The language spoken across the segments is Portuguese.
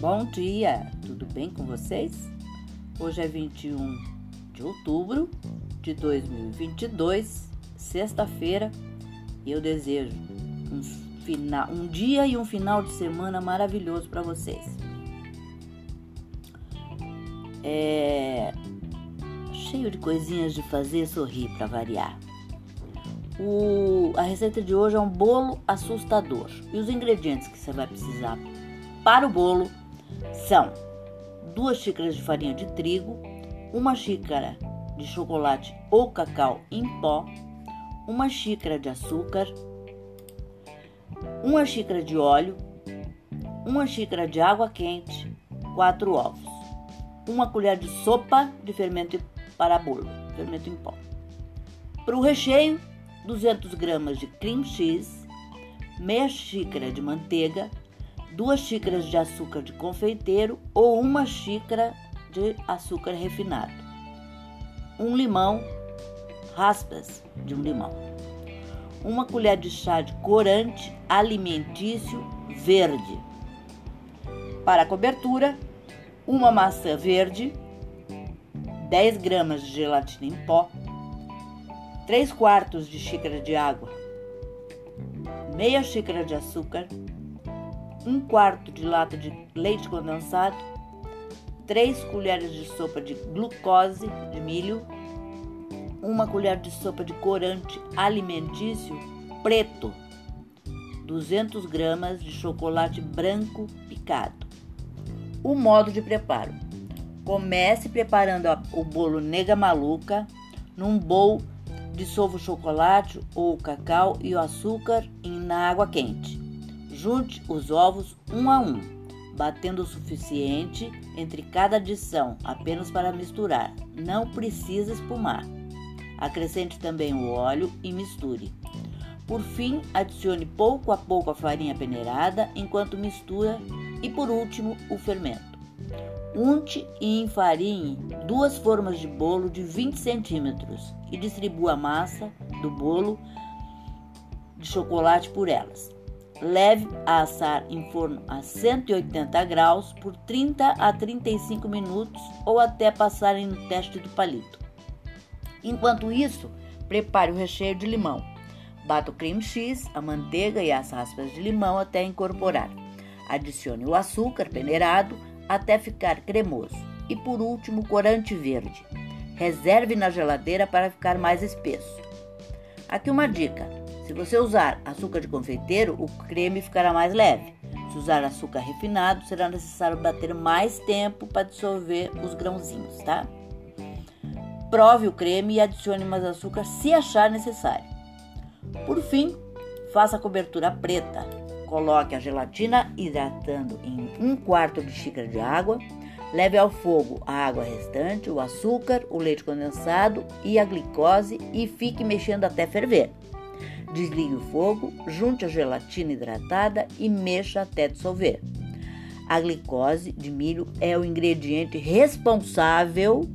Bom dia, tudo bem com vocês? Hoje é 21 de outubro de 2022, sexta-feira, e eu desejo um, final, um dia e um final de semana maravilhoso para vocês. É cheio de coisinhas de fazer sorrir para variar. O, a receita de hoje é um bolo assustador. E os ingredientes que você vai precisar para o bolo são duas xícaras de farinha de trigo, uma xícara de chocolate ou cacau em pó, uma xícara de açúcar, uma xícara de óleo, uma xícara de água quente, quatro ovos, uma colher de sopa de fermento para bolo, fermento em pó. Para o recheio, 200 gramas de cream cheese, meia xícara de manteiga, duas xícaras de açúcar de confeiteiro ou uma xícara de açúcar refinado, um limão, raspas de um limão, uma colher de chá de corante alimentício verde. Para a cobertura, uma maçã verde, 10 gramas de gelatina em pó, 3 quartos de xícara de água, meia xícara de açúcar, 1 quarto de lata de leite condensado, 3 colheres de sopa de glucose de milho, 1 colher de sopa de corante alimentício preto, 200 gramas de chocolate branco picado. O modo de preparo: comece preparando o bolo nega maluca num bowl dissolva o chocolate ou o cacau e o açúcar na água quente. Junte os ovos um a um, batendo o suficiente entre cada adição, apenas para misturar. Não precisa espumar. Acrescente também o óleo e misture. Por fim, adicione pouco a pouco a farinha peneirada enquanto mistura e por último o fermento. Unte e enfarinhe duas formas de bolo de 20 centímetros e distribua a massa do bolo de chocolate por elas. Leve a assar em forno a 180 graus por 30 a 35 minutos ou até passarem no teste do palito. Enquanto isso, prepare o recheio de limão. Bata o cream cheese, a manteiga e as raspas de limão até incorporar. Adicione o açúcar peneirado até ficar cremoso. E por último, corante verde. Reserve na geladeira para ficar mais espesso. Aqui uma dica: se você usar açúcar de confeiteiro, o creme ficará mais leve. Se usar açúcar refinado, será necessário bater mais tempo para dissolver os grãozinhos, tá? Prove o creme e adicione mais açúcar se achar necessário. Por fim, faça a cobertura preta Coloque a gelatina hidratando em um quarto de xícara de água. Leve ao fogo a água restante, o açúcar, o leite condensado e a glicose e fique mexendo até ferver. Desligue o fogo, junte a gelatina hidratada e mexa até dissolver. A glicose de milho é o ingrediente responsável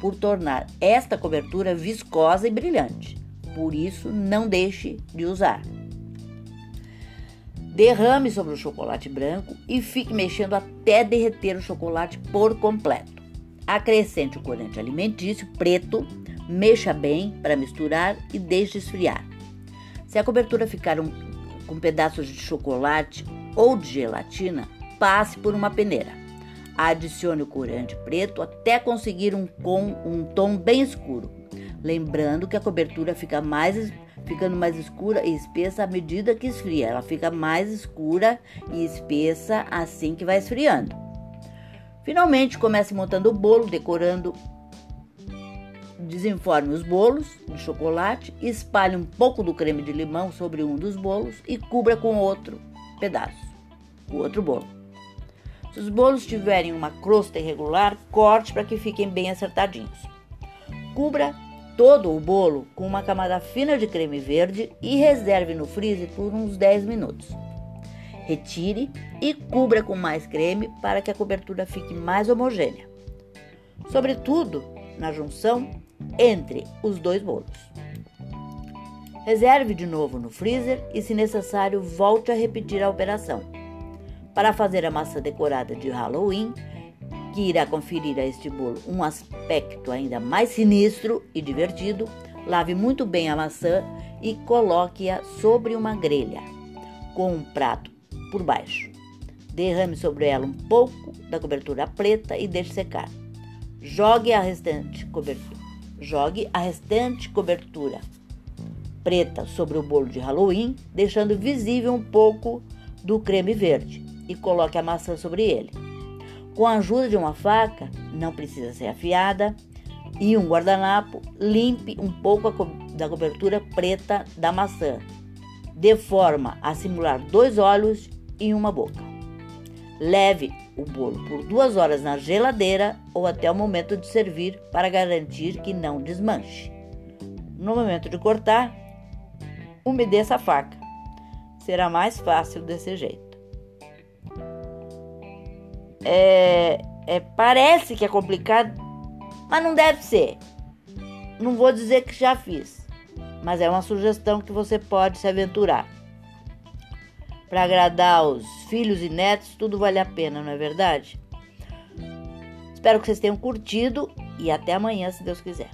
por tornar esta cobertura viscosa e brilhante. Por isso, não deixe de usar. Derrame sobre o chocolate branco e fique mexendo até derreter o chocolate por completo. Acrescente o corante alimentício preto, mexa bem para misturar e deixe esfriar. Se a cobertura ficar um, com pedaços de chocolate ou de gelatina, passe por uma peneira. Adicione o corante preto até conseguir um, com, um tom bem escuro, lembrando que a cobertura fica mais ficando mais escura e espessa à medida que esfria. Ela fica mais escura e espessa assim que vai esfriando. Finalmente, comece montando o bolo, decorando. Desenforme os bolos de chocolate, espalhe um pouco do creme de limão sobre um dos bolos e cubra com outro pedaço, o outro bolo. Se os bolos tiverem uma crosta irregular, corte para que fiquem bem acertadinhos. Cubra todo o bolo com uma camada fina de creme verde e reserve no freezer por uns 10 minutos. Retire e cubra com mais creme para que a cobertura fique mais homogênea. Sobretudo na junção entre os dois bolos. Reserve de novo no freezer e, se necessário, volte a repetir a operação. Para fazer a maçã decorada de Halloween, que irá conferir a este bolo um aspecto ainda mais sinistro e divertido, lave muito bem a maçã e coloque-a sobre uma grelha, com um prato por baixo. Derrame sobre ela um pouco da cobertura preta e deixe secar. Jogue a restante cobertura. Jogue a restante cobertura preta sobre o bolo de Halloween, deixando visível um pouco do creme verde e coloque a maçã sobre ele. Com a ajuda de uma faca, não precisa ser afiada, e um guardanapo, limpe um pouco co da cobertura preta da maçã, de forma a simular dois olhos e uma boca. Leve o bolo por duas horas na geladeira ou até o momento de servir para garantir que não desmanche. No momento de cortar, umedeça a faca. Será mais fácil desse jeito. É, é, parece que é complicado, mas não deve ser. Não vou dizer que já fiz, mas é uma sugestão que você pode se aventurar. Para agradar os filhos e netos, tudo vale a pena, não é verdade? Espero que vocês tenham curtido e até amanhã, se Deus quiser.